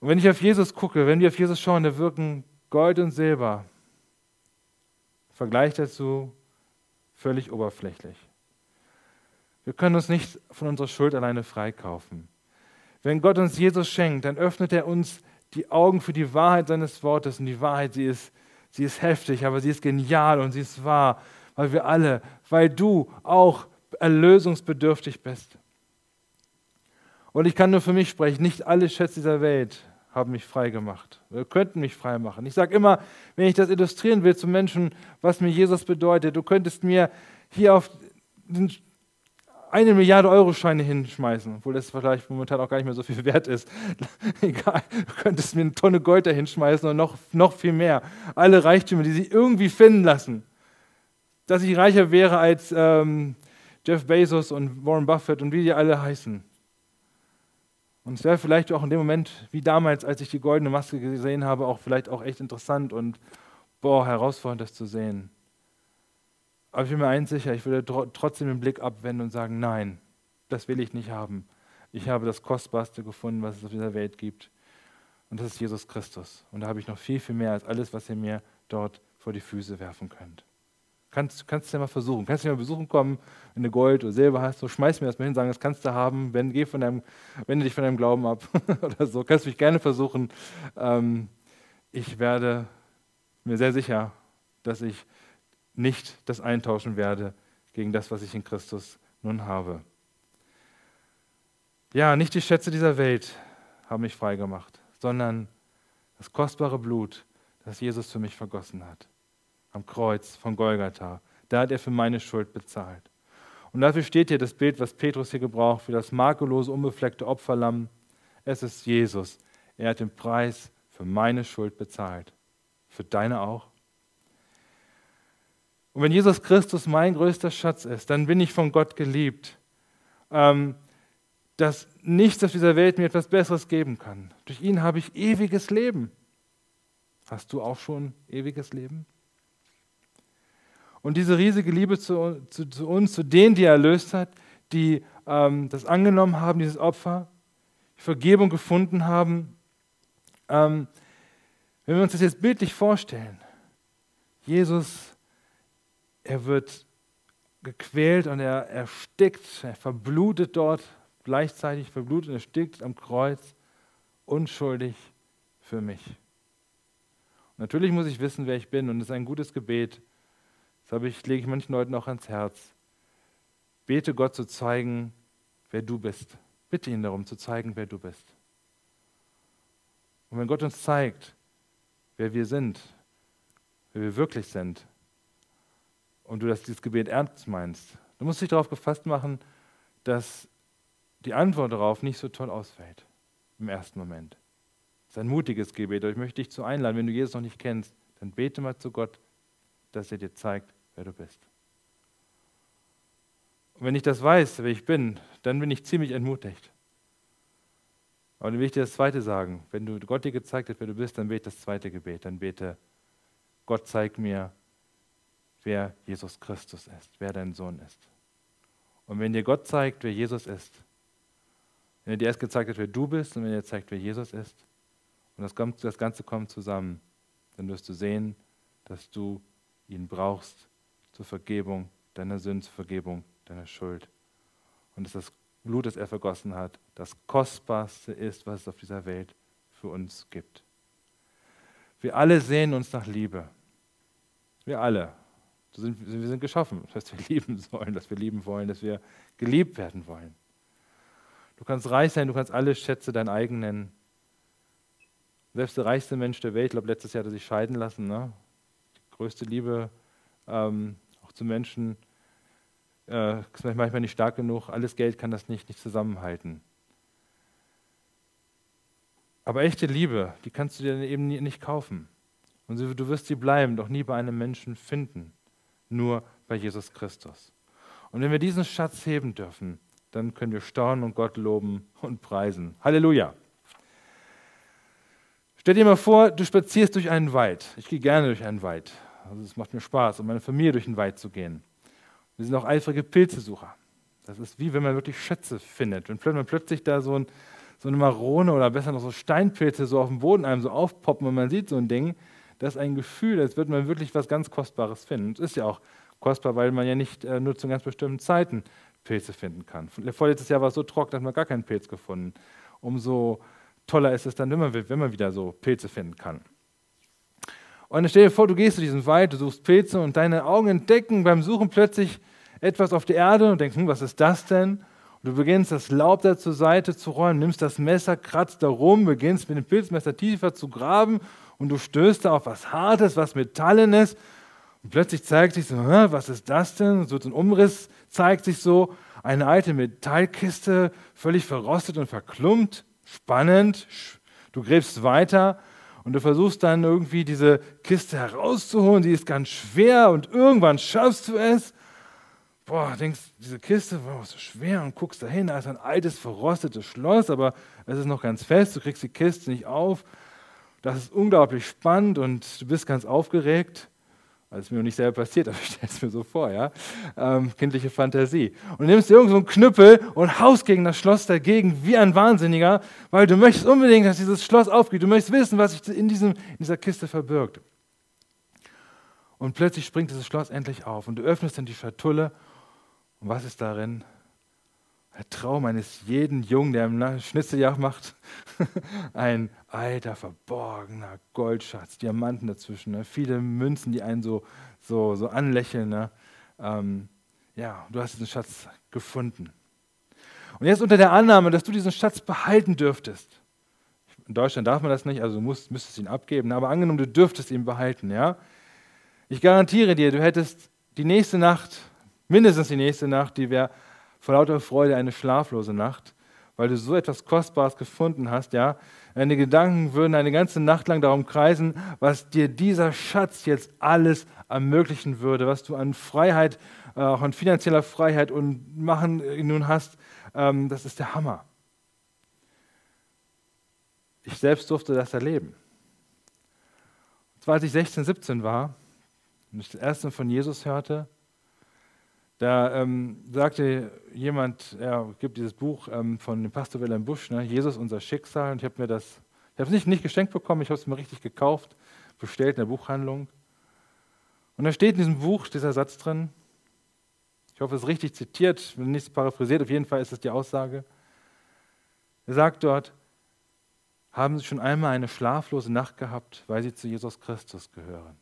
Und wenn ich auf Jesus gucke, wenn wir auf Jesus schauen, da wirken Gold und Silber. Vergleich dazu völlig oberflächlich. Wir können uns nicht von unserer Schuld alleine freikaufen. Wenn Gott uns Jesus schenkt, dann öffnet er uns die Augen für die Wahrheit seines Wortes. Und die Wahrheit, sie ist, sie ist heftig, aber sie ist genial und sie ist wahr, weil wir alle, weil du auch erlösungsbedürftig bist. Und ich kann nur für mich sprechen, nicht alle Schätze dieser Welt haben mich frei gemacht, oder könnten mich frei machen. Ich sage immer, wenn ich das illustrieren will zu Menschen, was mir Jesus bedeutet, du könntest mir hier auf den eine Milliarde Euro Scheine hinschmeißen, obwohl das vielleicht momentan auch gar nicht mehr so viel wert ist. Egal, du könntest mir eine Tonne Gold da hinschmeißen und noch, noch viel mehr. Alle Reichtümer, die sich irgendwie finden lassen. Dass ich reicher wäre als ähm, Jeff Bezos und Warren Buffett und wie die alle heißen. Und es wäre vielleicht auch in dem Moment, wie damals, als ich die goldene Maske gesehen habe, auch vielleicht auch echt interessant und boah, herausfordernd, das zu sehen. Aber ich bin mir eins sicher, ich würde trotzdem den Blick abwenden und sagen, nein, das will ich nicht haben. Ich habe das Kostbarste gefunden, was es auf dieser Welt gibt. Und das ist Jesus Christus. Und da habe ich noch viel, viel mehr als alles, was ihr mir dort vor die Füße werfen könnt. Kannst, kannst du ja mal versuchen. Kannst du mal besuchen kommen, wenn du Gold oder Silber hast, so schmeiß mir das mal hin, sagen, das kannst du haben, wenn, geh von deinem, wende dich von deinem Glauben ab oder so. Kannst mich gerne versuchen. Ähm, ich werde mir sehr sicher, dass ich nicht das eintauschen werde gegen das, was ich in Christus nun habe. Ja, nicht die Schätze dieser Welt haben mich freigemacht, sondern das kostbare Blut, das Jesus für mich vergossen hat. Am Kreuz von Golgatha. Da hat er für meine Schuld bezahlt. Und dafür steht hier das Bild, was Petrus hier gebraucht, für das makellose, unbefleckte Opferlamm. Es ist Jesus. Er hat den Preis für meine Schuld bezahlt. Für deine auch. Und wenn Jesus Christus mein größter Schatz ist, dann bin ich von Gott geliebt. Ähm, dass nichts auf dieser Welt mir etwas Besseres geben kann. Durch ihn habe ich ewiges Leben. Hast du auch schon ewiges Leben? Und diese riesige Liebe zu, zu, zu uns, zu denen, die er erlöst hat, die ähm, das angenommen haben, dieses Opfer, die Vergebung gefunden haben, ähm, wenn wir uns das jetzt bildlich vorstellen, Jesus er wird gequält und er erstickt, er verblutet dort gleichzeitig, verblutet und erstickt am Kreuz, unschuldig für mich. Und natürlich muss ich wissen, wer ich bin und es ist ein gutes Gebet. Das ich, lege ich manchen Leuten auch ans Herz. Bete Gott zu zeigen, wer du bist. Bitte ihn darum zu zeigen, wer du bist. Und wenn Gott uns zeigt, wer wir sind, wer wir wirklich sind, und du das, dieses Gebet ernst meinst, du musst dich darauf gefasst machen, dass die Antwort darauf nicht so toll ausfällt im ersten Moment. Es ist ein mutiges Gebet, aber ich möchte dich zu einladen, wenn du Jesus noch nicht kennst, dann bete mal zu Gott, dass er dir zeigt, wer du bist. Und wenn ich das weiß, wer ich bin, dann bin ich ziemlich entmutigt. Aber dann will ich dir das zweite sagen. Wenn du Gott dir gezeigt hat, wer du bist, dann bete das zweite Gebet. Dann bete, Gott zeig mir, wer Jesus Christus ist, wer dein Sohn ist. Und wenn dir Gott zeigt, wer Jesus ist, wenn er dir erst gezeigt hat, wer du bist und wenn er dir zeigt, wer Jesus ist, und das, kommt, das Ganze kommt zusammen, dann wirst du sehen, dass du ihn brauchst zur Vergebung deiner Sünden, zur Vergebung deiner Schuld. Und dass das Blut, das er vergossen hat, das Kostbarste ist, was es auf dieser Welt für uns gibt. Wir alle sehen uns nach Liebe. Wir alle sind, wir sind geschaffen, dass wir lieben sollen, dass wir lieben wollen, dass wir geliebt werden wollen. Du kannst reich sein, du kannst alle Schätze dein eigen nennen. Selbst der reichste Mensch der Welt, ich glaube, letztes Jahr hat er sich scheiden lassen. Ne? Die größte Liebe ähm, auch zu Menschen äh, ist manchmal nicht stark genug. Alles Geld kann das nicht, nicht zusammenhalten. Aber echte Liebe, die kannst du dir eben nicht kaufen. Und du wirst sie bleiben, doch nie bei einem Menschen finden nur bei Jesus Christus. Und wenn wir diesen Schatz heben dürfen, dann können wir staunen und Gott loben und preisen. Halleluja. Stell dir mal vor, du spazierst durch einen Wald. Ich gehe gerne durch einen Wald. Also es macht mir Spaß, um meine Familie durch den Wald zu gehen. Wir sind auch eifrige Pilzesucher. Das ist wie wenn man wirklich Schätze findet. Wenn man plötzlich da so, ein, so eine Marone oder besser noch so Steinpilze so auf dem Boden einem so aufpoppen und man sieht so ein Ding, das ist ein Gefühl, als würde man wirklich was ganz Kostbares finden. Es ist ja auch kostbar, weil man ja nicht äh, nur zu ganz bestimmten Zeiten Pilze finden kann. Vorletztes Jahr war es so trocken, dass man gar keinen Pilz gefunden. Umso toller ist es dann, wenn man, wenn man wieder so Pilze finden kann. Und dann stell dir vor, du gehst durch diesen Wald, du suchst Pilze und deine Augen entdecken beim Suchen plötzlich etwas auf der Erde und denkst, hm, was ist das denn? Und du beginnst das Laub da zur Seite zu räumen, nimmst das Messer, kratzt da rum, beginnst mit dem Pilzmesser tiefer zu graben und du stößt da auf was Hartes, was Metallenes. Und plötzlich zeigt sich so, was ist das denn? So ein Umriss zeigt sich so, eine alte Metallkiste, völlig verrostet und verklumpt. Spannend. Du gräbst weiter und du versuchst dann irgendwie diese Kiste herauszuholen. Sie ist ganz schwer und irgendwann schaffst du es. Boah, denkst, diese Kiste war so schwer und guckst dahin, da ist ein altes, verrostetes Schloss, aber es ist noch ganz fest, du kriegst die Kiste nicht auf. Das ist unglaublich spannend und du bist ganz aufgeregt. Das ist mir noch nicht selber passiert, aber ich stelle es mir so vor, ja. Ähm, kindliche Fantasie. Und du nimmst dir irgend so Knüppel und haust gegen das Schloss dagegen wie ein Wahnsinniger, weil du möchtest unbedingt, dass dieses Schloss aufgeht. Du möchtest wissen, was sich in, diesem, in dieser Kiste verbirgt. Und plötzlich springt dieses Schloss endlich auf und du öffnest dann die Schatulle. Und was ist darin? Der Traum eines jeden Jungen, der im Schnitzeljagd macht. Ein alter, verborgener Goldschatz, Diamanten dazwischen, ne? viele Münzen, die einen so, so, so anlächeln. Ne? Ähm, ja, du hast diesen Schatz gefunden. Und jetzt unter der Annahme, dass du diesen Schatz behalten dürftest. In Deutschland darf man das nicht, also du musst, müsstest ihn abgeben, aber angenommen, du dürftest ihn behalten, ja. Ich garantiere dir, du hättest die nächste Nacht, mindestens die nächste Nacht, die wäre vor lauter Freude eine schlaflose Nacht, weil du so etwas Kostbares gefunden hast, ja. Deine Gedanken würden eine ganze Nacht lang darum kreisen, was dir dieser Schatz jetzt alles ermöglichen würde, was du an Freiheit, äh, auch an finanzieller Freiheit und machen äh, nun hast. Ähm, das ist der Hammer. Ich selbst durfte das erleben. Und zwar als ich 16, 17 war und ich das erste von Jesus hörte, da ähm, sagte jemand, er gibt dieses Buch ähm, von dem Pastor Wilhelm Busch, ne, Jesus, unser Schicksal. Und ich habe mir das, ich habe es nicht, nicht geschenkt bekommen, ich habe es mir richtig gekauft, bestellt in der Buchhandlung. Und da steht in diesem Buch dieser Satz drin, ich hoffe, es ist richtig zitiert, wenn nicht paraphrasiert, auf jeden Fall ist es die Aussage. Er sagt dort, haben Sie schon einmal eine schlaflose Nacht gehabt, weil Sie zu Jesus Christus gehören?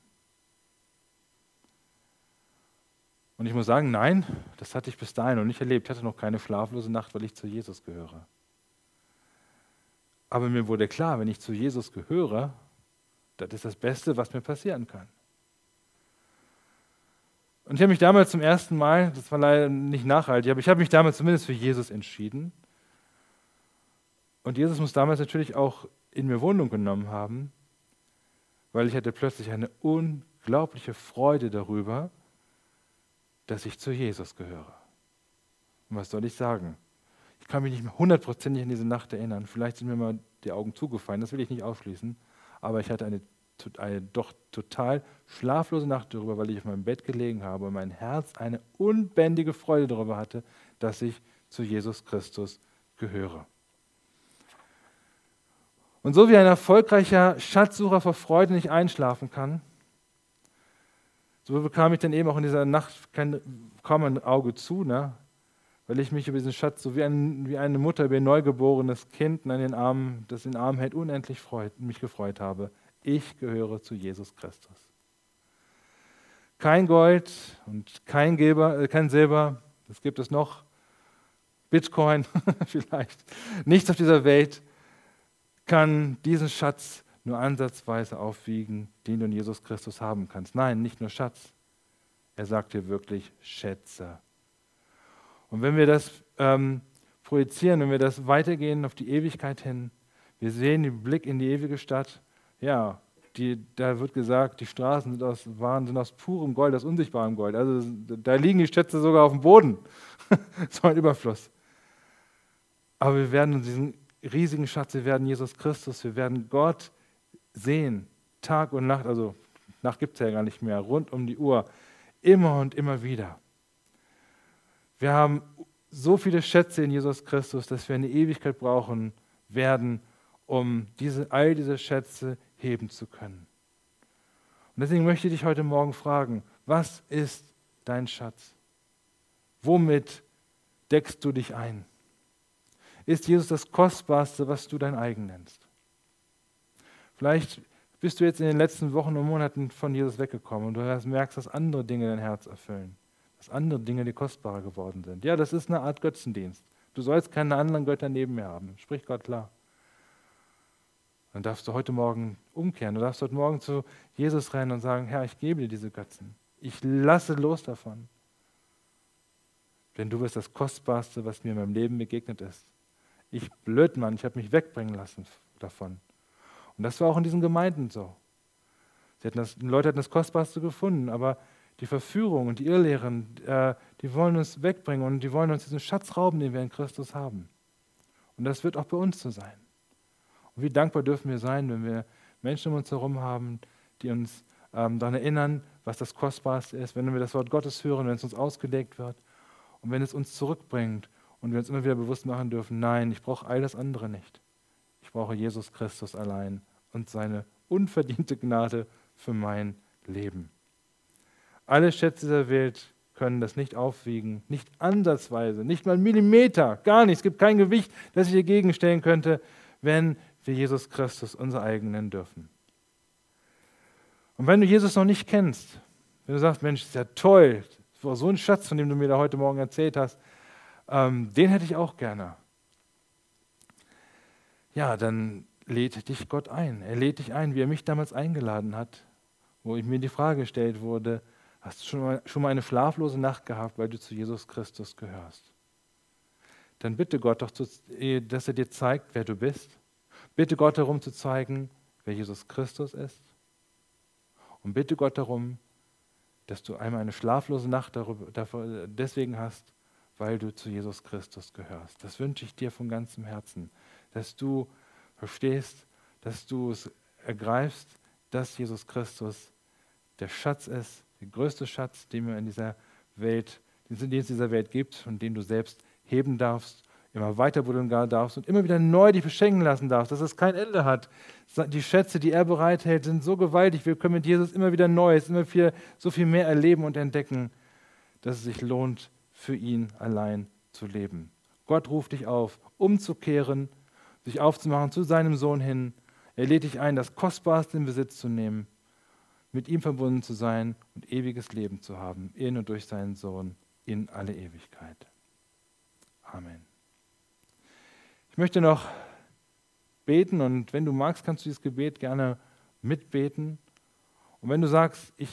Und ich muss sagen, nein, das hatte ich bis dahin noch nicht erlebt. Ich hatte noch keine schlaflose Nacht, weil ich zu Jesus gehöre. Aber mir wurde klar, wenn ich zu Jesus gehöre, das ist das Beste, was mir passieren kann. Und ich habe mich damals zum ersten Mal, das war leider nicht nachhaltig, aber ich habe mich damals zumindest für Jesus entschieden. Und Jesus muss damals natürlich auch in mir Wohnung genommen haben, weil ich hatte plötzlich eine unglaubliche Freude darüber, dass ich zu Jesus gehöre. Und was soll ich sagen? Ich kann mich nicht hundertprozentig an diese Nacht erinnern. Vielleicht sind mir mal die Augen zugefallen, das will ich nicht ausschließen. Aber ich hatte eine, eine doch total schlaflose Nacht darüber, weil ich auf meinem Bett gelegen habe und mein Herz eine unbändige Freude darüber hatte, dass ich zu Jesus Christus gehöre. Und so wie ein erfolgreicher Schatzsucher vor Freude nicht einschlafen kann, so bekam ich dann eben auch in dieser Nacht kein, kaum ein Auge zu, ne? weil ich mich über diesen Schatz so wie, ein, wie eine Mutter über ein neugeborenes Kind in den Armen, das in den Arm hält, unendlich freut, mich gefreut habe. Ich gehöre zu Jesus Christus. Kein Gold und kein, Geber, äh, kein Silber, das gibt es noch, Bitcoin vielleicht, nichts auf dieser Welt kann diesen Schatz nur ansatzweise aufwiegen, den du in Jesus Christus haben kannst. Nein, nicht nur Schatz. Er sagt dir wirklich Schätze. Und wenn wir das ähm, projizieren, wenn wir das weitergehen auf die Ewigkeit hin, wir sehen den Blick in die ewige Stadt, ja, die, da wird gesagt, die Straßen sind aus, waren, sind aus purem Gold, aus unsichtbarem Gold. Also da liegen die Schätze sogar auf dem Boden. so ein Überfluss. Aber wir werden diesen riesigen Schatz, wir werden Jesus Christus, wir werden Gott sehen, Tag und Nacht, also Nacht gibt es ja gar nicht mehr, rund um die Uhr, immer und immer wieder. Wir haben so viele Schätze in Jesus Christus, dass wir eine Ewigkeit brauchen werden, um diese, all diese Schätze heben zu können. Und deswegen möchte ich dich heute Morgen fragen, was ist dein Schatz? Womit deckst du dich ein? Ist Jesus das Kostbarste, was du dein eigen nennst? Vielleicht bist du jetzt in den letzten Wochen und Monaten von Jesus weggekommen und du merkst, dass andere Dinge dein Herz erfüllen, dass andere Dinge dir kostbarer geworden sind. Ja, das ist eine Art Götzendienst. Du sollst keine anderen Götter neben mir haben. Sprich Gott klar. Dann darfst du heute Morgen umkehren. Du darfst heute Morgen zu Jesus rennen und sagen, Herr, ich gebe dir diese Götzen. Ich lasse los davon. Denn du bist das Kostbarste, was mir in meinem Leben begegnet ist. Ich Blödmann, ich habe mich wegbringen lassen davon. Und das war auch in diesen Gemeinden so. Hatten das, die Leute hatten das Kostbarste gefunden, aber die Verführung und die Irrlehren, äh, die wollen uns wegbringen und die wollen uns diesen Schatz rauben, den wir in Christus haben. Und das wird auch bei uns so sein. Und wie dankbar dürfen wir sein, wenn wir Menschen um uns herum haben, die uns ähm, daran erinnern, was das Kostbarste ist, wenn wir das Wort Gottes hören, wenn es uns ausgelegt wird und wenn es uns zurückbringt und wir uns immer wieder bewusst machen dürfen, nein, ich brauche all das andere nicht. Brauche Jesus Christus allein und seine unverdiente Gnade für mein Leben. Alle Schätze der Welt können das nicht aufwiegen, nicht ansatzweise, nicht mal einen Millimeter, gar nichts. Es gibt kein Gewicht, das ich dagegen stellen könnte, wenn wir Jesus Christus unser eigen nennen dürfen. Und wenn du Jesus noch nicht kennst, wenn du sagst, Mensch, ist ja toll, das war so ein Schatz, von dem du mir da heute Morgen erzählt hast, ähm, den hätte ich auch gerne. Ja, dann lädt dich Gott ein. Er lädt dich ein, wie er mich damals eingeladen hat, wo ich mir die Frage gestellt wurde, hast du schon mal, schon mal eine schlaflose Nacht gehabt, weil du zu Jesus Christus gehörst? Dann bitte Gott doch, dass er dir zeigt, wer du bist Bitte Gott darum zu zeigen, wer Jesus Christus ist. Und bitte Gott darum, dass du einmal eine schlaflose Nacht darüber, dafür, deswegen hast, weil du zu Jesus Christus gehörst. Das wünsche ich dir von ganzem Herzen, dass du verstehst, dass du es ergreifst, dass Jesus Christus der Schatz ist, der größte Schatz, den wir in dieser Welt, den es dieser Welt gibt und den du selbst heben darfst immer weiter buddeln darfst und immer wieder neu dich beschenken lassen darfst, dass es kein Ende hat. Die Schätze, die er bereithält, sind so gewaltig. Wir können mit Jesus immer wieder Neues, immer viel, so viel mehr erleben und entdecken, dass es sich lohnt, für ihn allein zu leben. Gott ruft dich auf, umzukehren, sich aufzumachen zu seinem Sohn hin. Er lädt dich ein, das Kostbarste in Besitz zu nehmen, mit ihm verbunden zu sein und ewiges Leben zu haben, in und durch seinen Sohn in alle Ewigkeit. Amen. Ich möchte noch beten und wenn du magst, kannst du dieses Gebet gerne mitbeten. Und wenn du sagst, ich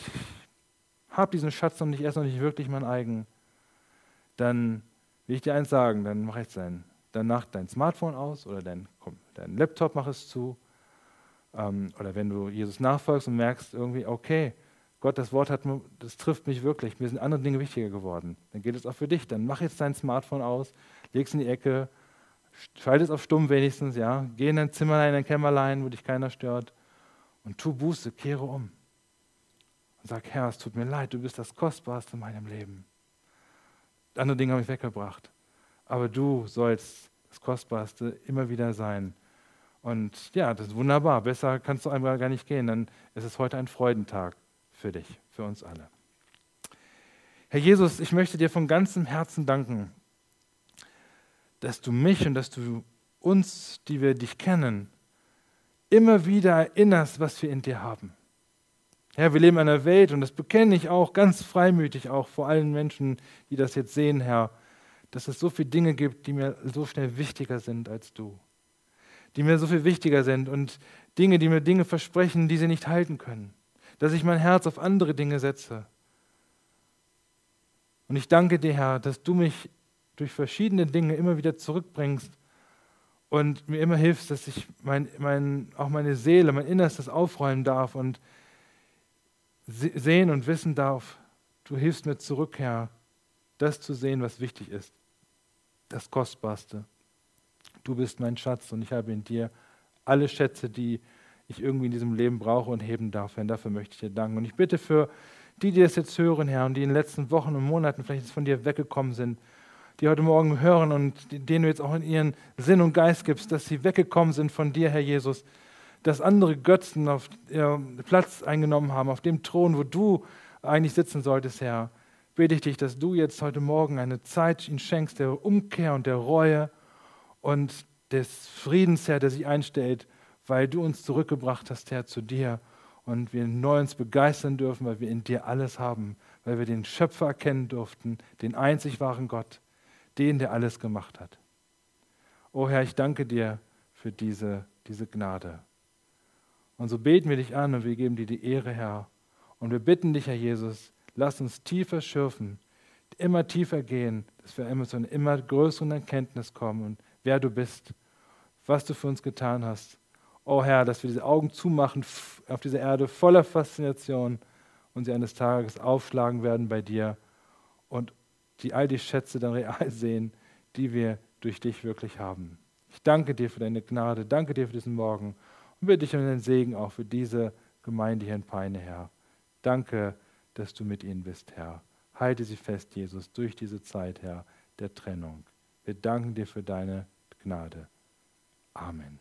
habe diesen Schatz noch nicht, er ist noch nicht wirklich mein eigen, dann will ich dir eins sagen, dann mach jetzt dein, danach dein Smartphone aus oder dein, komm, dein Laptop mach es zu. Ähm, oder wenn du Jesus nachfolgst und merkst irgendwie, okay, Gott, das Wort hat, das trifft mich wirklich, mir sind andere Dinge wichtiger geworden. Dann geht es auch für dich. Dann mach jetzt dein Smartphone aus, leg es in die Ecke Schalte es auf stumm wenigstens, ja. Geh in dein Zimmer, in dein Kämmerlein, wo dich keiner stört und tu Buße, kehre um. Und sag, Herr, es tut mir leid, du bist das Kostbarste in meinem Leben. Andere Dinge habe ich weggebracht. Aber du sollst das Kostbarste immer wieder sein. Und ja, das ist wunderbar. Besser kannst du einmal gar nicht gehen. Dann ist es heute ein Freudentag für dich, für uns alle. Herr Jesus, ich möchte dir von ganzem Herzen danken dass du mich und dass du uns, die wir dich kennen, immer wieder erinnerst, was wir in dir haben. Herr, wir leben in einer Welt, und das bekenne ich auch ganz freimütig, auch vor allen Menschen, die das jetzt sehen, Herr, dass es so viele Dinge gibt, die mir so schnell wichtiger sind als du. Die mir so viel wichtiger sind und Dinge, die mir Dinge versprechen, die sie nicht halten können. Dass ich mein Herz auf andere Dinge setze. Und ich danke dir, Herr, dass du mich durch verschiedene Dinge immer wieder zurückbringst und mir immer hilfst, dass ich mein, mein, auch meine Seele, mein Innerstes aufräumen darf und sehen und wissen darf, du hilfst mir zurück, Herr, das zu sehen, was wichtig ist, das Kostbarste. Du bist mein Schatz und ich habe in dir alle Schätze, die ich irgendwie in diesem Leben brauche und heben darf. Herr, dafür möchte ich dir danken. Und ich bitte für die, die das jetzt hören, Herr, und die in den letzten Wochen und Monaten vielleicht von dir weggekommen sind, die heute Morgen hören und denen du jetzt auch in ihren Sinn und Geist gibst, dass sie weggekommen sind von dir, Herr Jesus, dass andere Götzen auf Platz eingenommen haben, auf dem Thron, wo du eigentlich sitzen solltest, Herr, bitte ich dich, dass du jetzt heute Morgen eine Zeit ihnen schenkst der Umkehr und der Reue und des Friedens, Herr, der sich einstellt, weil du uns zurückgebracht hast, Herr, zu dir und wir neu uns begeistern dürfen, weil wir in dir alles haben, weil wir den Schöpfer erkennen durften, den einzig wahren Gott, den, der alles gemacht hat. O Herr, ich danke dir für diese, diese Gnade. Und so beten wir dich an und wir geben dir die Ehre, Herr. Und wir bitten dich, Herr Jesus, lass uns tiefer schürfen, immer tiefer gehen, dass wir immer zu einer immer größeren Erkenntnis kommen und wer du bist, was du für uns getan hast. O Herr, dass wir diese Augen zumachen auf dieser Erde voller Faszination und sie eines Tages aufschlagen werden bei dir und die all die Schätze dann real sehen, die wir durch dich wirklich haben. Ich danke dir für deine Gnade, danke dir für diesen Morgen und bitte dich um den Segen auch für diese Gemeinde hier in Peine, Herr. Danke, dass du mit ihnen bist, Herr. Halte sie fest, Jesus, durch diese Zeit, Herr, der Trennung. Wir danken dir für deine Gnade. Amen.